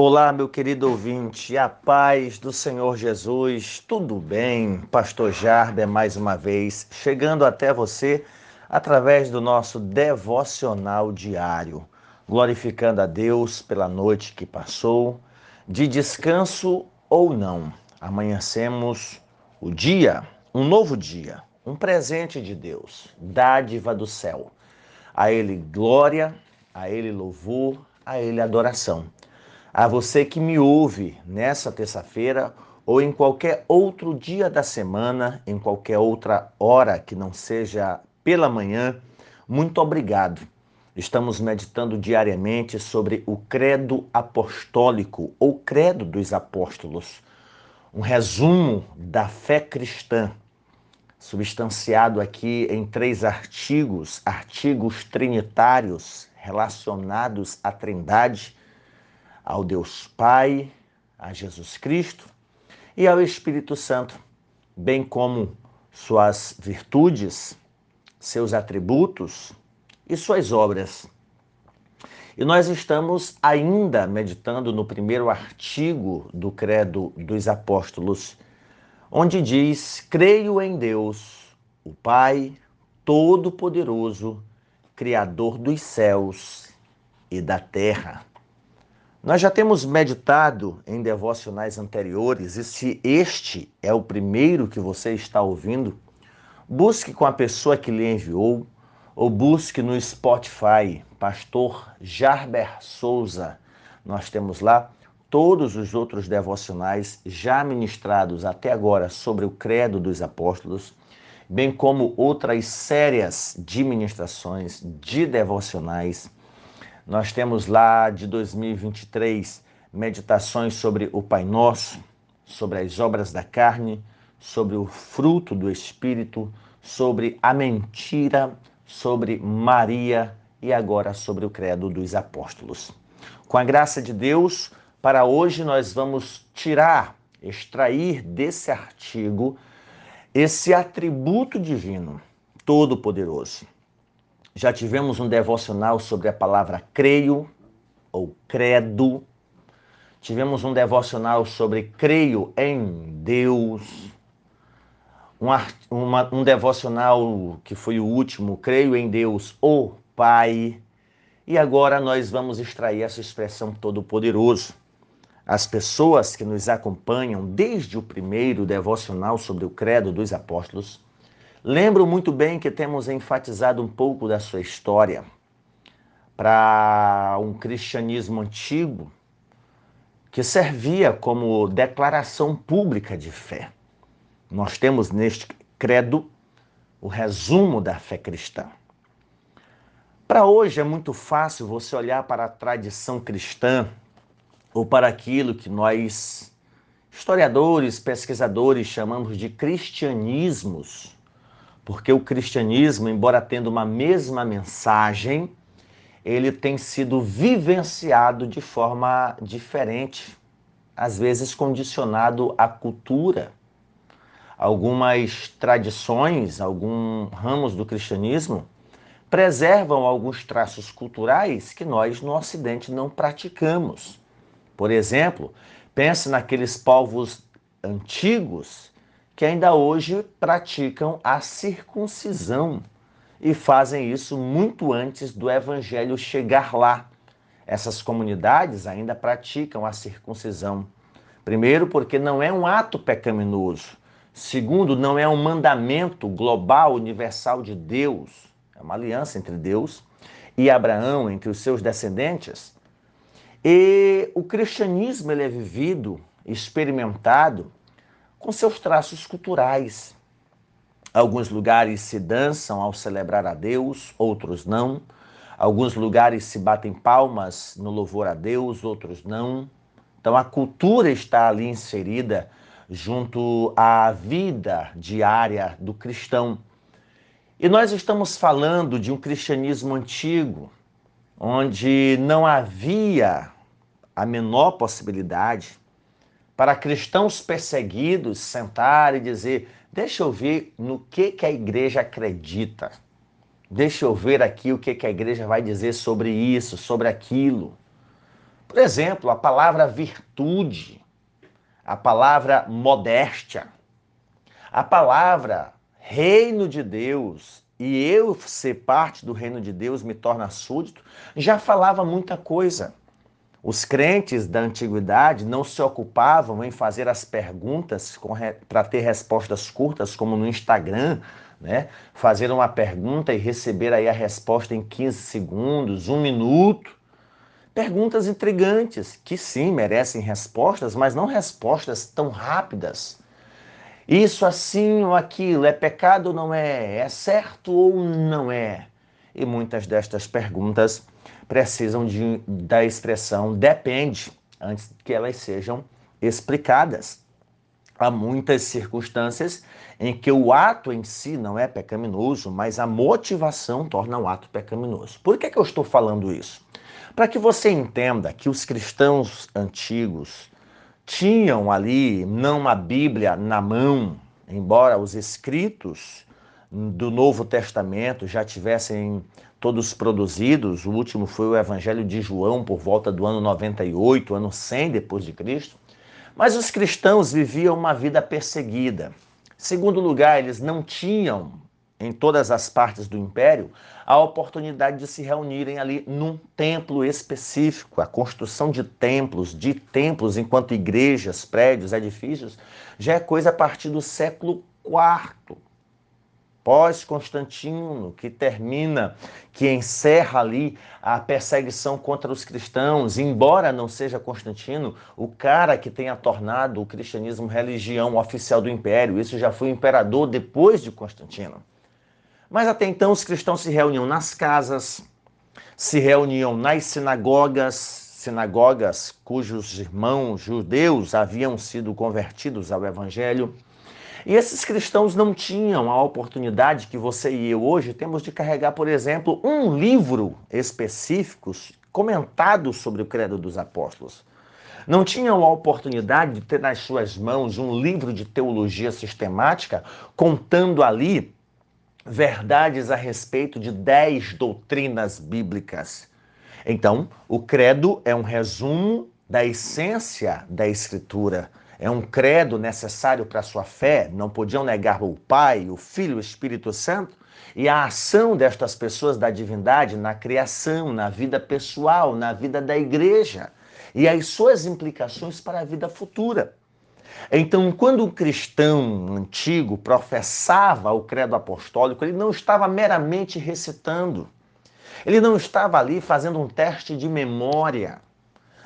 Olá, meu querido ouvinte, a paz do Senhor Jesus, tudo bem? Pastor Jarber, mais uma vez, chegando até você através do nosso devocional diário, glorificando a Deus pela noite que passou, de descanso ou não. Amanhecemos o dia, um novo dia, um presente de Deus, dádiva do céu. A Ele glória, a Ele louvor, a Ele adoração. A você que me ouve nessa terça-feira ou em qualquer outro dia da semana, em qualquer outra hora que não seja pela manhã, muito obrigado. Estamos meditando diariamente sobre o Credo Apostólico ou Credo dos Apóstolos, um resumo da fé cristã, substanciado aqui em três artigos, artigos trinitários relacionados à Trindade ao Deus Pai, a Jesus Cristo e ao Espírito Santo, bem como suas virtudes, seus atributos e suas obras. E nós estamos ainda meditando no primeiro artigo do Credo dos Apóstolos, onde diz: Creio em Deus, o Pai Todo-Poderoso, Criador dos céus e da terra nós já temos meditado em devocionais anteriores, e se este é o primeiro que você está ouvindo, busque com a pessoa que lhe enviou ou busque no Spotify, Pastor Jarber Souza. Nós temos lá todos os outros devocionais já ministrados até agora sobre o Credo dos Apóstolos, bem como outras séries de ministrações, de devocionais nós temos lá de 2023 meditações sobre o Pai Nosso, sobre as obras da carne, sobre o fruto do Espírito, sobre a mentira, sobre Maria e agora sobre o Credo dos Apóstolos. Com a graça de Deus, para hoje nós vamos tirar, extrair desse artigo esse atributo divino, todo-poderoso. Já tivemos um devocional sobre a palavra creio ou credo. Tivemos um devocional sobre creio em Deus. Um, uma, um devocional que foi o último, creio em Deus, o Pai. E agora nós vamos extrair essa expressão todo-poderoso. As pessoas que nos acompanham desde o primeiro devocional sobre o credo dos apóstolos Lembro muito bem que temos enfatizado um pouco da sua história para um cristianismo antigo que servia como declaração pública de fé. Nós temos neste credo o resumo da fé cristã. Para hoje é muito fácil você olhar para a tradição cristã ou para aquilo que nós, historiadores, pesquisadores, chamamos de cristianismos porque o cristianismo, embora tendo uma mesma mensagem, ele tem sido vivenciado de forma diferente, às vezes condicionado à cultura. Algumas tradições, alguns ramos do cristianismo preservam alguns traços culturais que nós no Ocidente não praticamos. Por exemplo, pense naqueles povos antigos que ainda hoje praticam a circuncisão e fazem isso muito antes do evangelho chegar lá. Essas comunidades ainda praticam a circuncisão. Primeiro, porque não é um ato pecaminoso. Segundo, não é um mandamento global, universal de Deus. É uma aliança entre Deus e Abraão, entre os seus descendentes. E o cristianismo ele é vivido, experimentado com seus traços culturais. Alguns lugares se dançam ao celebrar a Deus, outros não. Alguns lugares se batem palmas no louvor a Deus, outros não. Então a cultura está ali inserida junto à vida diária do cristão. E nós estamos falando de um cristianismo antigo, onde não havia a menor possibilidade para cristãos perseguidos sentar e dizer: deixa eu ver no que, que a igreja acredita. Deixa eu ver aqui o que, que a igreja vai dizer sobre isso, sobre aquilo. Por exemplo, a palavra virtude, a palavra modéstia, a palavra reino de Deus e eu ser parte do reino de Deus me torna súdito, já falava muita coisa. Os crentes da antiguidade não se ocupavam em fazer as perguntas para ter respostas curtas, como no Instagram, né? Fazer uma pergunta e receber aí a resposta em 15 segundos, um minuto. Perguntas intrigantes, que sim, merecem respostas, mas não respostas tão rápidas. Isso assim ou aquilo, é pecado ou não é? É certo ou não é? E muitas destas perguntas precisam de, da expressão depende antes que elas sejam explicadas. Há muitas circunstâncias em que o ato em si não é pecaminoso, mas a motivação torna o ato pecaminoso. Por que, que eu estou falando isso? Para que você entenda que os cristãos antigos tinham ali não a Bíblia na mão, embora os escritos do Novo Testamento já tivessem todos produzidos, o último foi o Evangelho de João por volta do ano 98, ano 100 depois de Cristo. Mas os cristãos viviam uma vida perseguida. Segundo lugar, eles não tinham em todas as partes do império a oportunidade de se reunirem ali num templo específico. A construção de templos, de templos enquanto igrejas, prédios, edifícios, já é coisa a partir do século IV pós-Constantino, que termina, que encerra ali a perseguição contra os cristãos, embora não seja Constantino, o cara que tenha tornado o cristianismo religião oficial do império. Isso já foi imperador depois de Constantino. Mas até então os cristãos se reuniam nas casas, se reuniam nas sinagogas, sinagogas cujos irmãos judeus haviam sido convertidos ao evangelho e esses cristãos não tinham a oportunidade que você e eu hoje temos de carregar, por exemplo, um livro específico comentado sobre o Credo dos Apóstolos. Não tinham a oportunidade de ter nas suas mãos um livro de teologia sistemática contando ali verdades a respeito de dez doutrinas bíblicas. Então, o credo é um resumo da essência da Escritura é um credo necessário para a sua fé, não podiam negar o Pai, o Filho, o Espírito Santo, e a ação destas pessoas da divindade na criação, na vida pessoal, na vida da igreja, e as suas implicações para a vida futura. Então, quando um cristão antigo professava o credo apostólico, ele não estava meramente recitando, ele não estava ali fazendo um teste de memória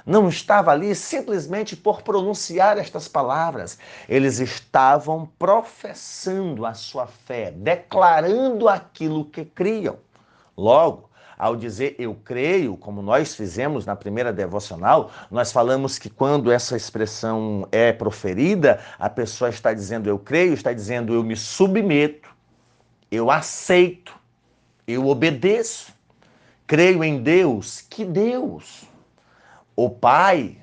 não estava ali simplesmente por pronunciar estas palavras. Eles estavam professando a sua fé, declarando aquilo que criam. Logo, ao dizer eu creio, como nós fizemos na primeira devocional, nós falamos que quando essa expressão é proferida, a pessoa está dizendo eu creio, está dizendo eu me submeto, eu aceito, eu obedeço. Creio em Deus, que Deus o Pai,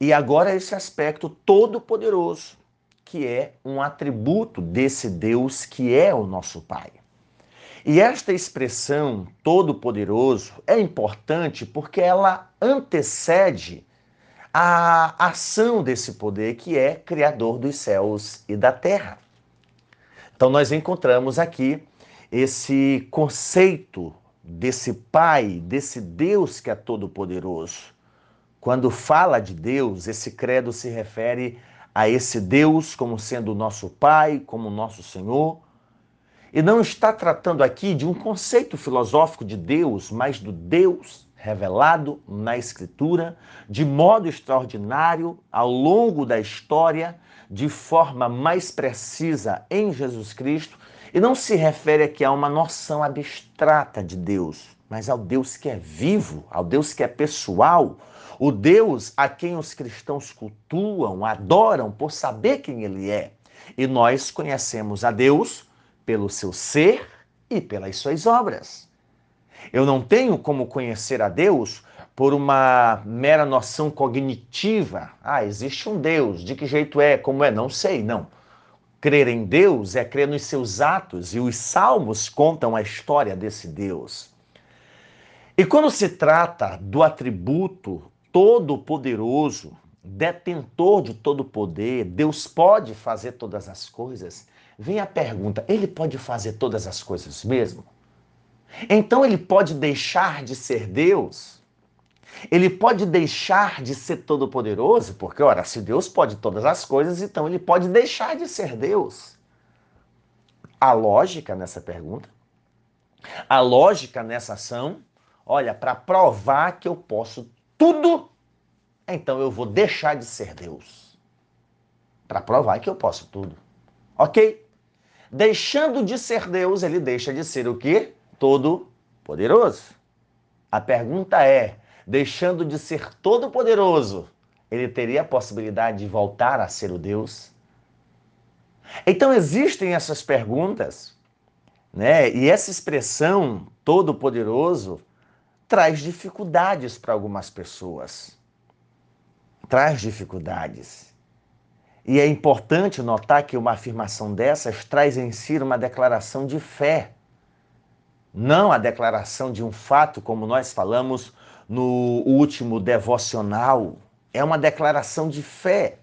e agora esse aspecto todo-poderoso, que é um atributo desse Deus que é o nosso Pai. E esta expressão todo-poderoso é importante porque ela antecede a ação desse poder que é criador dos céus e da terra. Então nós encontramos aqui esse conceito desse Pai, desse Deus que é todo-poderoso. Quando fala de Deus, esse credo se refere a esse Deus como sendo nosso Pai, como nosso Senhor. E não está tratando aqui de um conceito filosófico de Deus, mas do Deus revelado na Escritura de modo extraordinário ao longo da história, de forma mais precisa em Jesus Cristo. E não se refere aqui a uma noção abstrata de Deus, mas ao Deus que é vivo, ao Deus que é pessoal, o Deus a quem os cristãos cultuam, adoram por saber quem ele é. E nós conhecemos a Deus pelo seu ser e pelas suas obras. Eu não tenho como conhecer a Deus por uma mera noção cognitiva. Ah, existe um Deus, de que jeito é, como é, não sei, não. Crer em Deus é crer nos seus atos, e os salmos contam a história desse Deus. E quando se trata do atributo todo-poderoso, detentor de todo poder, Deus pode fazer todas as coisas, vem a pergunta: ele pode fazer todas as coisas mesmo? Então ele pode deixar de ser Deus? Ele pode deixar de ser todo-poderoso? Porque, ora, se Deus pode todas as coisas, então ele pode deixar de ser Deus. A lógica nessa pergunta, a lógica nessa ação, olha, para provar que eu posso tudo, então eu vou deixar de ser Deus. Para provar que eu posso tudo. Ok? Deixando de ser Deus, ele deixa de ser o quê? Todo-poderoso. A pergunta é: deixando de ser todo-poderoso, ele teria a possibilidade de voltar a ser o Deus? Então existem essas perguntas, né? E essa expressão todo-poderoso traz dificuldades para algumas pessoas. Traz dificuldades. E é importante notar que uma afirmação dessas traz em si uma declaração de fé. Não a declaração de um fato, como nós falamos no último devocional. É uma declaração de fé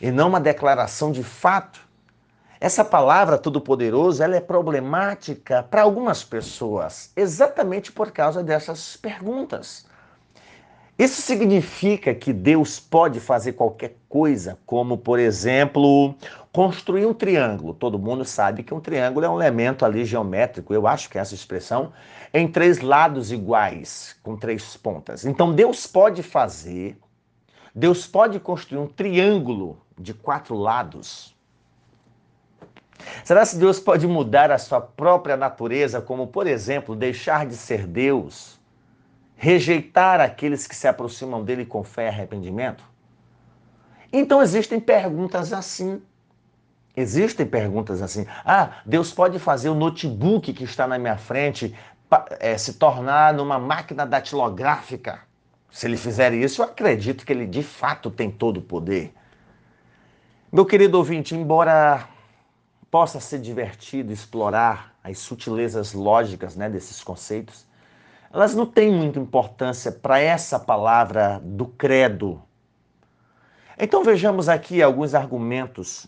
e não uma declaração de fato. Essa palavra todo-poderoso, ela é problemática para algumas pessoas, exatamente por causa dessas perguntas. Isso significa que Deus pode fazer qualquer coisa, como, por exemplo, construir um triângulo. Todo mundo sabe que um triângulo é um elemento ali geométrico, eu acho que é essa expressão, em três lados iguais, com três pontas. Então Deus pode fazer, Deus pode construir um triângulo de quatro lados. Será que Deus pode mudar a sua própria natureza, como, por exemplo, deixar de ser Deus? rejeitar aqueles que se aproximam dele com fé e arrependimento? Então existem perguntas assim. Existem perguntas assim. Ah, Deus pode fazer o notebook que está na minha frente é, se tornar numa máquina datilográfica. Se ele fizer isso, eu acredito que ele de fato tem todo o poder. Meu querido ouvinte, embora possa ser divertido explorar as sutilezas lógicas né, desses conceitos, elas não têm muita importância para essa palavra do credo. Então vejamos aqui alguns argumentos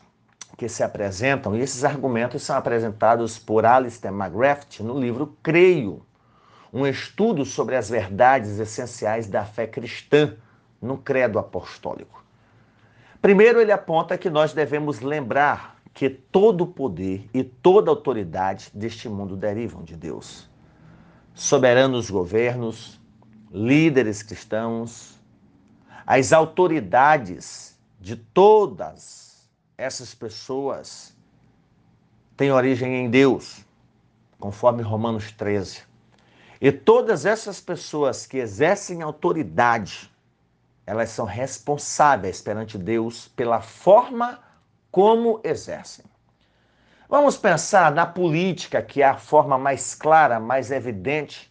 que se apresentam, e esses argumentos são apresentados por Alistair McGrath no livro Creio, um estudo sobre as verdades essenciais da fé cristã no credo apostólico. Primeiro, ele aponta que nós devemos lembrar que todo o poder e toda autoridade deste mundo derivam de Deus soberanos governos, líderes cristãos, as autoridades de todas essas pessoas têm origem em Deus, conforme Romanos 13. E todas essas pessoas que exercem autoridade, elas são responsáveis perante Deus pela forma como exercem. Vamos pensar na política, que é a forma mais clara, mais evidente,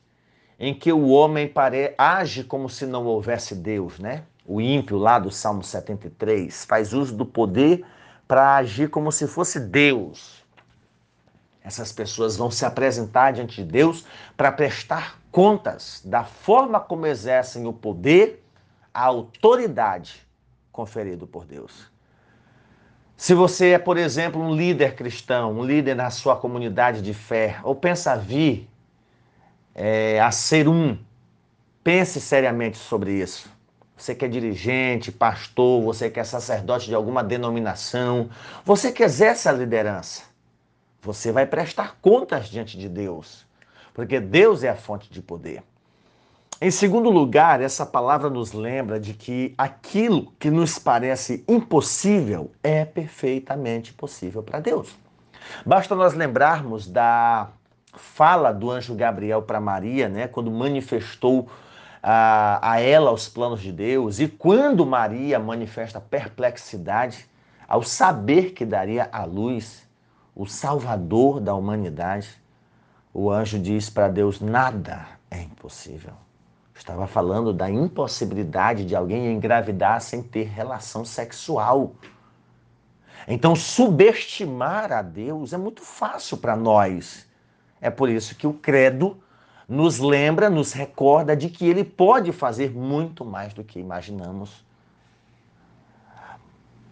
em que o homem pare... age como se não houvesse Deus, né? O ímpio lá do Salmo 73 faz uso do poder para agir como se fosse Deus. Essas pessoas vão se apresentar diante de Deus para prestar contas da forma como exercem o poder, a autoridade conferido por Deus. Se você é, por exemplo, um líder cristão, um líder na sua comunidade de fé, ou pensa vir é, a ser um, pense seriamente sobre isso. Você que é dirigente, pastor, você que é sacerdote de alguma denominação, você que exerce a liderança, você vai prestar contas diante de Deus, porque Deus é a fonte de poder. Em segundo lugar, essa palavra nos lembra de que aquilo que nos parece impossível é perfeitamente possível para Deus. Basta nós lembrarmos da fala do anjo Gabriel para Maria, né, quando manifestou a, a ela os planos de Deus, e quando Maria manifesta perplexidade ao saber que daria à luz o Salvador da humanidade, o anjo diz para Deus: nada é impossível. Estava falando da impossibilidade de alguém engravidar sem ter relação sexual. Então, subestimar a Deus é muito fácil para nós. É por isso que o credo nos lembra, nos recorda de que ele pode fazer muito mais do que imaginamos.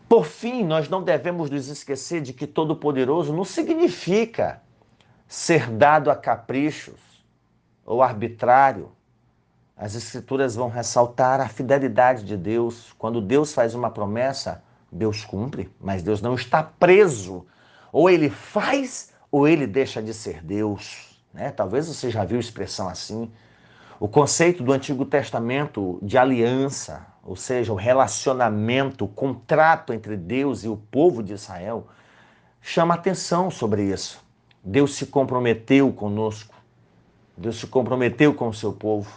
Por fim, nós não devemos nos esquecer de que Todo-Poderoso não significa ser dado a caprichos ou arbitrário. As Escrituras vão ressaltar a fidelidade de Deus. Quando Deus faz uma promessa, Deus cumpre, mas Deus não está preso. Ou ele faz ou ele deixa de ser Deus. Né? Talvez você já viu expressão assim. O conceito do Antigo Testamento de aliança, ou seja, o relacionamento, o contrato entre Deus e o povo de Israel, chama atenção sobre isso. Deus se comprometeu conosco, Deus se comprometeu com o seu povo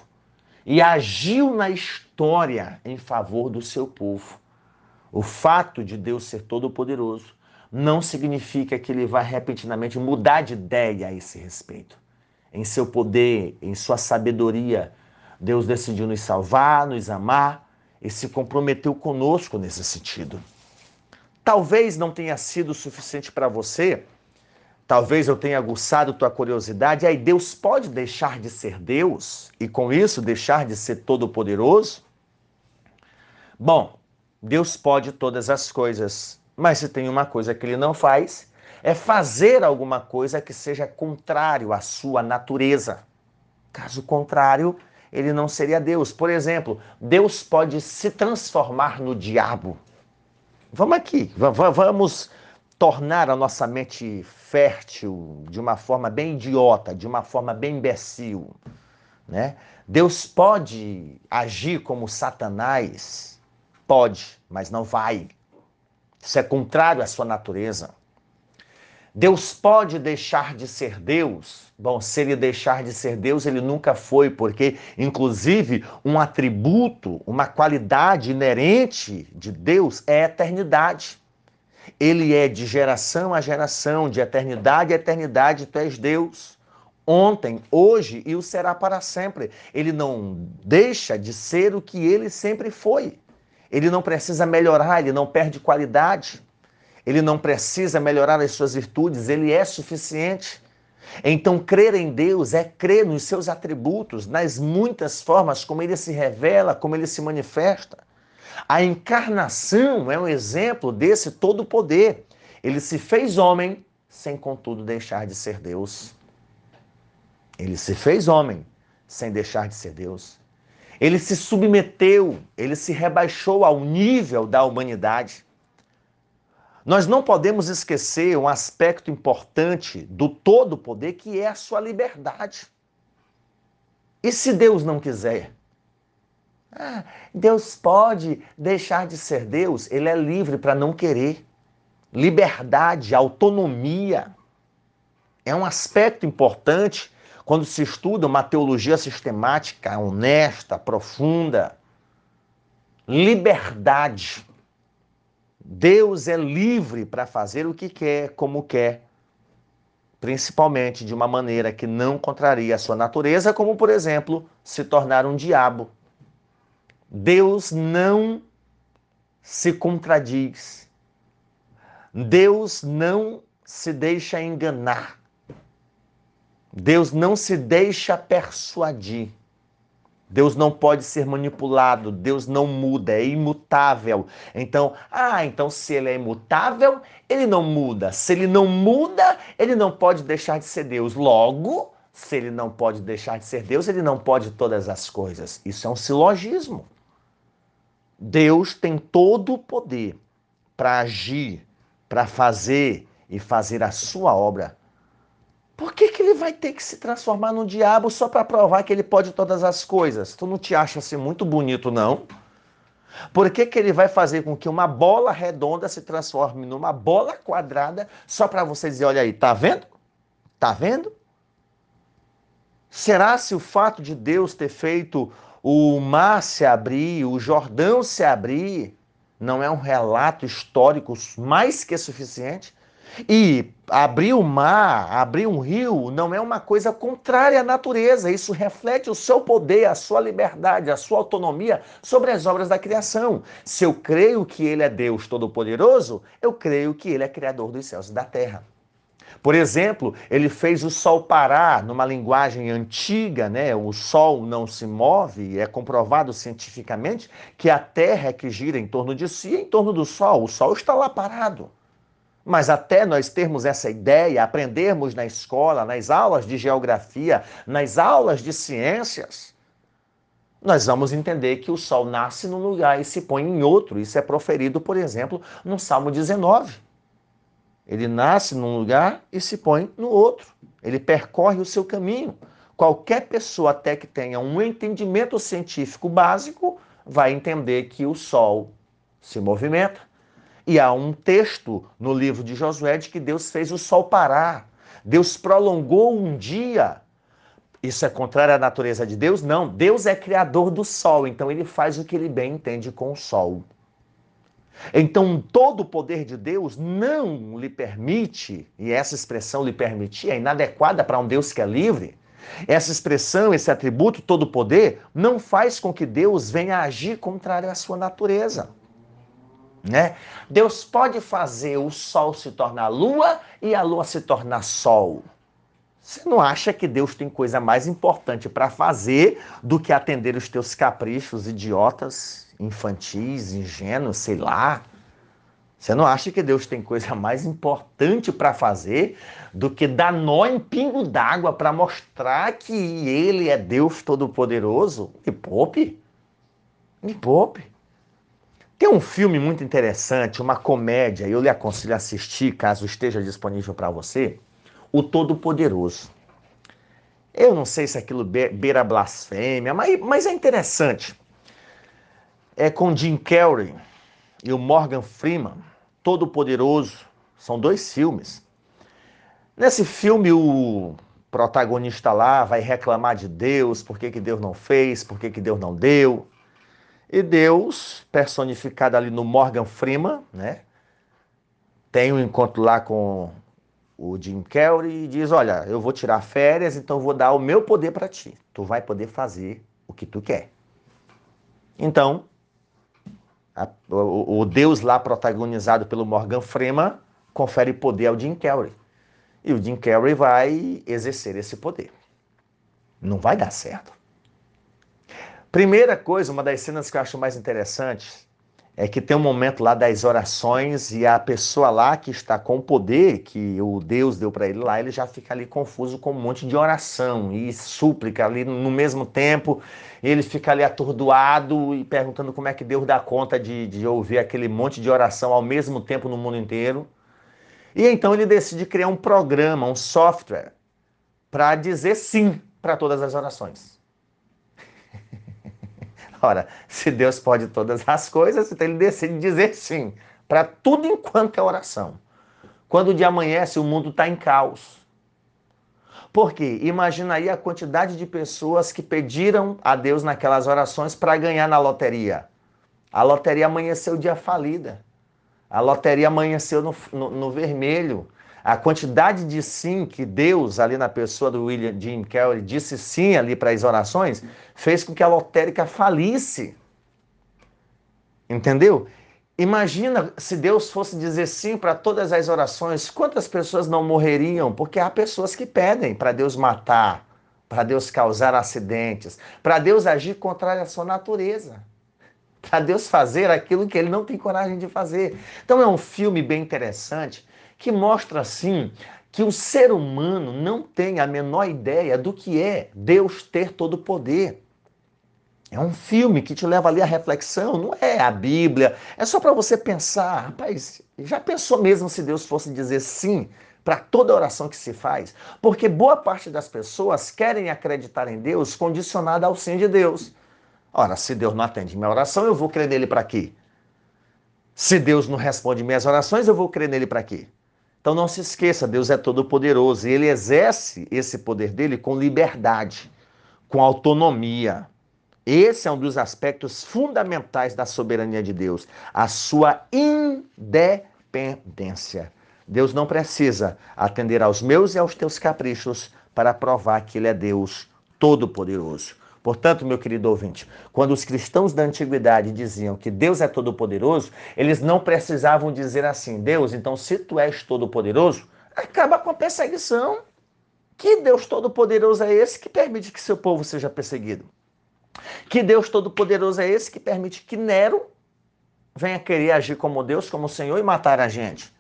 e agiu na história em favor do seu povo. O fato de Deus ser todo-poderoso não significa que ele vai repentinamente mudar de ideia a esse respeito em seu poder, em sua sabedoria, Deus decidiu nos salvar, nos amar e se comprometeu conosco nesse sentido. Talvez não tenha sido suficiente para você, talvez eu tenha aguçado tua curiosidade, aí Deus pode deixar de ser Deus e com isso deixar de ser todo-poderoso? Bom, Deus pode todas as coisas, mas se tem uma coisa que ele não faz, é fazer alguma coisa que seja contrário à sua natureza. Caso contrário, ele não seria Deus. Por exemplo, Deus pode se transformar no diabo. Vamos aqui, vamos tornar a nossa mente fértil de uma forma bem idiota, de uma forma bem imbecil. Né? Deus pode agir como Satanás? Pode, mas não vai. Isso é contrário à sua natureza. Deus pode deixar de ser Deus? Bom, se ele deixar de ser Deus, ele nunca foi, porque, inclusive, um atributo, uma qualidade inerente de Deus é a eternidade. Ele é de geração a geração, de eternidade a eternidade, tu és Deus. Ontem, hoje e o será para sempre. Ele não deixa de ser o que ele sempre foi. Ele não precisa melhorar, ele não perde qualidade ele não precisa melhorar as suas virtudes, ele é suficiente. Então, crer em Deus é crer nos seus atributos, nas muitas formas como ele se revela, como ele se manifesta. A encarnação é um exemplo desse todo poder. Ele se fez homem sem, contudo, deixar de ser Deus. Ele se fez homem sem deixar de ser Deus. Ele se submeteu, ele se rebaixou ao nível da humanidade. Nós não podemos esquecer um aspecto importante do todo poder, que é a sua liberdade. E se Deus não quiser? Ah, Deus pode deixar de ser Deus, ele é livre para não querer. Liberdade, autonomia é um aspecto importante quando se estuda uma teologia sistemática, honesta, profunda. Liberdade. Deus é livre para fazer o que quer, como quer, principalmente de uma maneira que não contraria a sua natureza, como, por exemplo, se tornar um diabo. Deus não se contradiz. Deus não se deixa enganar. Deus não se deixa persuadir. Deus não pode ser manipulado, Deus não muda, é imutável. Então, ah, então se ele é imutável, ele não muda. Se ele não muda, ele não pode deixar de ser Deus. Logo, se ele não pode deixar de ser Deus, ele não pode todas as coisas. Isso é um silogismo. Deus tem todo o poder para agir, para fazer e fazer a sua obra por que, que ele vai ter que se transformar num diabo só para provar que ele pode todas as coisas? Tu não te acha assim muito bonito, não? Por que, que ele vai fazer com que uma bola redonda se transforme numa bola quadrada só para você dizer, olha aí, tá vendo? Tá vendo? Será se o fato de Deus ter feito o mar se abrir, o Jordão se abrir, não é um relato histórico mais que suficiente? E abrir o mar, abrir um rio, não é uma coisa contrária à natureza. Isso reflete o seu poder, a sua liberdade, a sua autonomia sobre as obras da criação. Se eu creio que Ele é Deus Todo-Poderoso, eu creio que Ele é Criador dos céus e da terra. Por exemplo, ele fez o sol parar numa linguagem antiga, né? O sol não se move, é comprovado cientificamente que a Terra é que gira em torno de si, em torno do sol. O sol está lá parado. Mas até nós termos essa ideia, aprendermos na escola, nas aulas de geografia, nas aulas de ciências, nós vamos entender que o sol nasce num lugar e se põe em outro. Isso é proferido, por exemplo, no Salmo 19. Ele nasce num lugar e se põe no outro. Ele percorre o seu caminho. Qualquer pessoa, até que tenha um entendimento científico básico, vai entender que o sol se movimenta e há um texto no livro de Josué de que Deus fez o sol parar. Deus prolongou um dia. Isso é contrário à natureza de Deus? Não. Deus é criador do sol, então ele faz o que ele bem entende com o sol. Então, todo o poder de Deus não lhe permite, e essa expressão lhe permitir é inadequada para um Deus que é livre. Essa expressão, esse atributo, todo poder, não faz com que Deus venha agir contrário à sua natureza. Né? Deus pode fazer o sol se tornar lua e a lua se tornar sol. Você não acha que Deus tem coisa mais importante para fazer do que atender os teus caprichos idiotas, infantis, ingênuos, sei lá? Você não acha que Deus tem coisa mais importante para fazer do que dar nó em pingo d'água para mostrar que Ele é Deus Todo-Poderoso? Me poupe. Me poupe. Tem um filme muito interessante, uma comédia, eu lhe aconselho a assistir, caso esteja disponível para você, O Todo-Poderoso. Eu não sei se aquilo beira blasfêmia, mas, mas é interessante. É com Jim Carrey e o Morgan Freeman, Todo-Poderoso. São dois filmes. Nesse filme, o protagonista lá vai reclamar de Deus, por que, que Deus não fez, por que, que Deus não deu. E Deus, personificado ali no Morgan Freeman, né? Tem um encontro lá com o Jim Carrey e diz: Olha, eu vou tirar férias, então vou dar o meu poder para ti. Tu vai poder fazer o que tu quer. Então, a, o, o, Deus lá protagonizado pelo Morgan Freeman confere poder ao Jim Carrey. E o Jim Carrey vai exercer esse poder. Não vai dar certo. Primeira coisa, uma das cenas que eu acho mais interessantes é que tem um momento lá das orações e a pessoa lá que está com o poder que o Deus deu para ele lá, ele já fica ali confuso com um monte de oração e súplica ali no mesmo tempo. Ele fica ali atordoado e perguntando como é que Deus dá conta de, de ouvir aquele monte de oração ao mesmo tempo no mundo inteiro. E então ele decide criar um programa, um software, para dizer sim para todas as orações. Ora, se Deus pode todas as coisas, então ele decide dizer sim para tudo enquanto é oração. Quando o dia amanhece, o mundo está em caos. Por quê? Imagina aí a quantidade de pessoas que pediram a Deus naquelas orações para ganhar na loteria. A loteria amanheceu dia falida. A loteria amanheceu no, no, no vermelho. A quantidade de sim que Deus, ali na pessoa do William Jim Carroll, disse sim ali para as orações, fez com que a lotérica falisse. Entendeu? Imagina se Deus fosse dizer sim para todas as orações, quantas pessoas não morreriam? Porque há pessoas que pedem para Deus matar, para Deus causar acidentes, para Deus agir contra a sua natureza, para Deus fazer aquilo que ele não tem coragem de fazer. Então é um filme bem interessante que mostra assim que o ser humano não tem a menor ideia do que é Deus ter todo o poder. É um filme que te leva ali à reflexão, não é a Bíblia. É só para você pensar, rapaz, já pensou mesmo se Deus fosse dizer sim para toda oração que se faz? Porque boa parte das pessoas querem acreditar em Deus condicionada ao sim de Deus. Ora, se Deus não atende minha oração, eu vou crer nele para quê? Se Deus não responde minhas orações, eu vou crer nele para quê? Então não se esqueça, Deus é todo-poderoso e ele exerce esse poder dele com liberdade, com autonomia. Esse é um dos aspectos fundamentais da soberania de Deus, a sua independência. Deus não precisa atender aos meus e aos teus caprichos para provar que ele é Deus todo-poderoso. Portanto, meu querido ouvinte, quando os cristãos da antiguidade diziam que Deus é todo-poderoso, eles não precisavam dizer assim: Deus, então se tu és todo-poderoso, acaba com a perseguição. Que Deus Todo-Poderoso é esse que permite que seu povo seja perseguido? Que Deus Todo-Poderoso é esse que permite que Nero venha querer agir como Deus, como Senhor e matar a gente?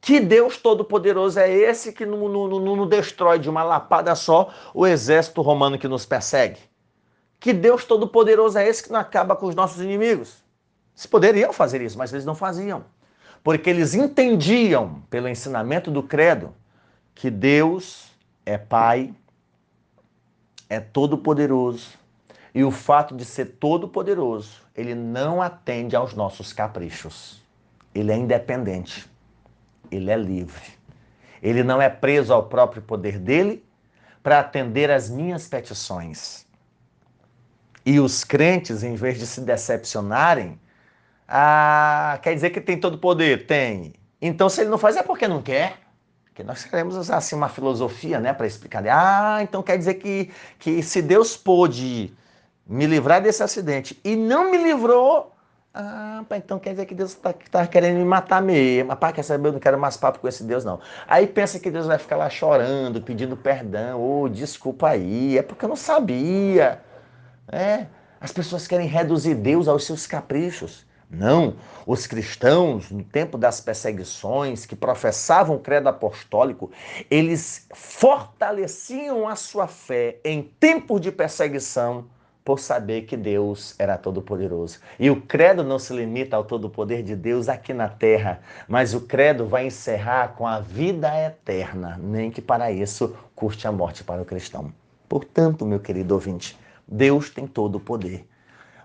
Que Deus Todo-Poderoso é esse que não, destrói de uma lapada só o exército romano que nos persegue? Que Deus Todo-Poderoso é esse que não acaba com os nossos inimigos? Eles poderiam fazer isso, mas eles não faziam. Porque eles entendiam, pelo ensinamento do credo, que Deus é Pai, é todo-poderoso. E o fato de ser todo-poderoso, ele não atende aos nossos caprichos. Ele é independente ele é livre. Ele não é preso ao próprio poder dele para atender às minhas petições. E os crentes, em vez de se decepcionarem, ah, quer dizer que tem todo poder? Tem. Então, se ele não faz, é porque não quer. Porque nós queremos usar assim uma filosofia né, para explicar. Ah, então quer dizer que, que se Deus pôde me livrar desse acidente e não me livrou, ah, então quer dizer que Deus está tá querendo me matar mesmo. Pai, quer saber? Eu não quero mais papo com esse Deus, não. Aí pensa que Deus vai ficar lá chorando, pedindo perdão. Ô, oh, desculpa aí, é porque eu não sabia. É, as pessoas querem reduzir Deus aos seus caprichos. Não, os cristãos, no tempo das perseguições, que professavam o credo apostólico, eles fortaleciam a sua fé em tempos de perseguição por saber que Deus era todo-poderoso. E o credo não se limita ao todo-poder de Deus aqui na terra, mas o credo vai encerrar com a vida eterna, nem que para isso custe a morte para o cristão. Portanto, meu querido ouvinte, Deus tem todo o poder.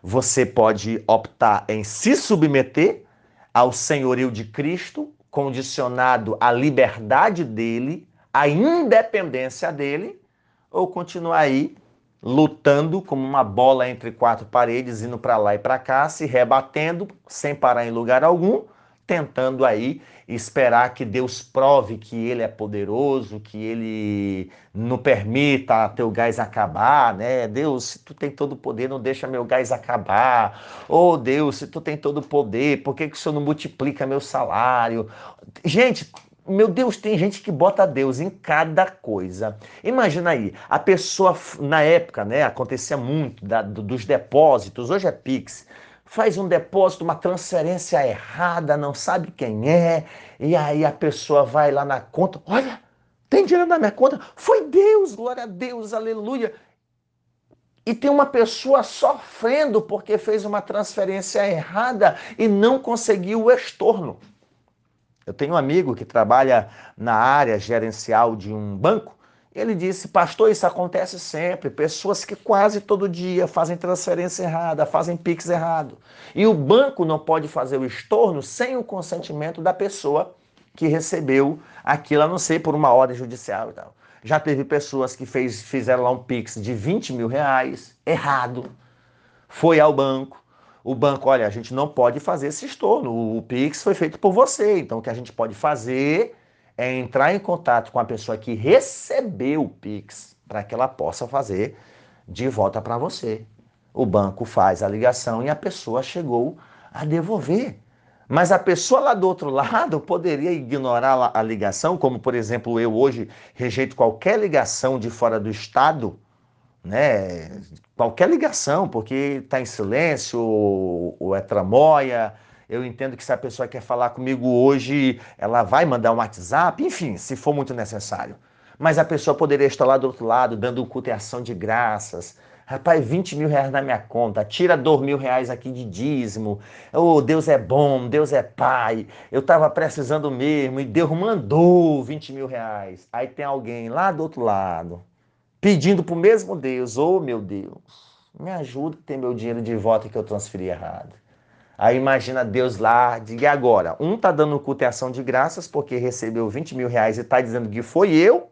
Você pode optar em se submeter ao senhorio de Cristo, condicionado à liberdade dele, à independência dele, ou continuar aí lutando como uma bola entre quatro paredes, indo para lá e para cá, se rebatendo sem parar em lugar algum, tentando aí esperar que Deus prove que ele é poderoso, que ele não permita teu gás acabar, né? Deus, se tu tem todo o poder, não deixa meu gás acabar. Oh, Deus, se tu tem todo o poder, por que, que o Senhor não multiplica meu salário? Gente, meu Deus, tem gente que bota Deus em cada coisa. Imagina aí, a pessoa, na época, né, acontecia muito da, dos depósitos, hoje é Pix, faz um depósito, uma transferência errada, não sabe quem é, e aí a pessoa vai lá na conta, olha, tem dinheiro na minha conta, foi Deus, glória a Deus, aleluia. E tem uma pessoa sofrendo porque fez uma transferência errada e não conseguiu o estorno. Eu tenho um amigo que trabalha na área gerencial de um banco. Ele disse, pastor, isso acontece sempre. Pessoas que quase todo dia fazem transferência errada, fazem PIX errado. E o banco não pode fazer o estorno sem o consentimento da pessoa que recebeu aquilo, a não ser por uma ordem judicial e tal. Já teve pessoas que fez, fizeram lá um PIX de 20 mil reais, errado, foi ao banco, o banco, olha, a gente não pode fazer esse estorno, o Pix foi feito por você, então o que a gente pode fazer é entrar em contato com a pessoa que recebeu o Pix para que ela possa fazer de volta para você. O banco faz a ligação e a pessoa chegou a devolver. Mas a pessoa lá do outro lado poderia ignorar a ligação, como por exemplo eu hoje rejeito qualquer ligação de fora do estado né? Qualquer ligação, porque está em silêncio ou, é tramóia. Eu entendo que se a pessoa quer falar comigo hoje, ela vai mandar um WhatsApp, enfim, se for muito necessário. Mas a pessoa poderia estar lá do outro lado, dando um culto ação de graças. Rapaz, 20 mil reais na minha conta, tira 2 mil reais aqui de dízimo. Oh, Deus é bom, Deus é pai. Eu estava precisando mesmo e Deus mandou 20 mil reais. Aí tem alguém lá do outro lado, pedindo para o mesmo Deus, oh meu Deus, me ajuda a ter meu dinheiro de volta que eu transferi errado. Aí imagina Deus lá, diga agora, um tá dando culto ação de graças porque recebeu 20 mil reais e tá dizendo que foi eu,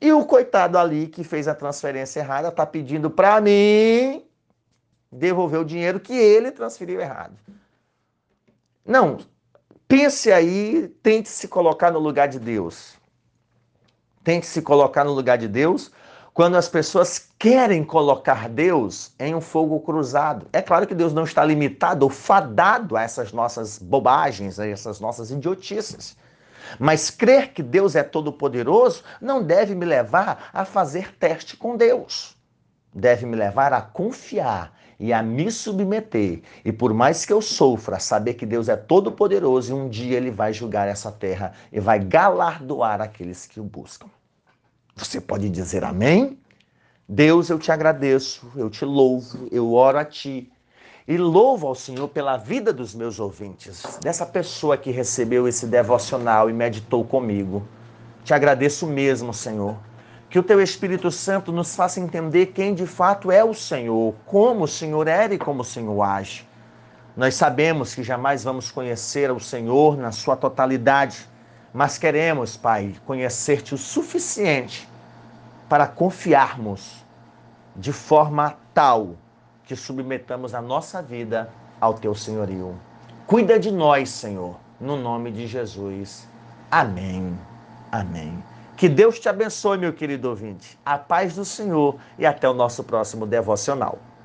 e o coitado ali que fez a transferência errada tá pedindo para mim devolver o dinheiro que ele transferiu errado. Não, pense aí, tente se colocar no lugar de Deus. Tem que se colocar no lugar de Deus quando as pessoas querem colocar Deus em um fogo cruzado. É claro que Deus não está limitado ou fadado a essas nossas bobagens, a essas nossas idiotices. Mas crer que Deus é todo-poderoso não deve me levar a fazer teste com Deus. Deve me levar a confiar e a me submeter. E por mais que eu sofra, saber que Deus é todo-poderoso e um dia ele vai julgar essa terra e vai galardoar aqueles que o buscam. Você pode dizer amém? Deus, eu te agradeço, eu te louvo, eu oro a ti e louvo ao Senhor pela vida dos meus ouvintes, dessa pessoa que recebeu esse devocional e meditou comigo. Te agradeço mesmo, Senhor. Que o teu Espírito Santo nos faça entender quem de fato é o Senhor, como o Senhor era e como o Senhor age. Nós sabemos que jamais vamos conhecer o Senhor na sua totalidade, mas queremos, Pai, conhecer-te o suficiente para confiarmos de forma tal que submetamos a nossa vida ao teu senhorio. Cuida de nós, Senhor, no nome de Jesus. Amém. Amém. Que Deus te abençoe, meu querido ouvinte. A paz do Senhor e até o nosso próximo devocional.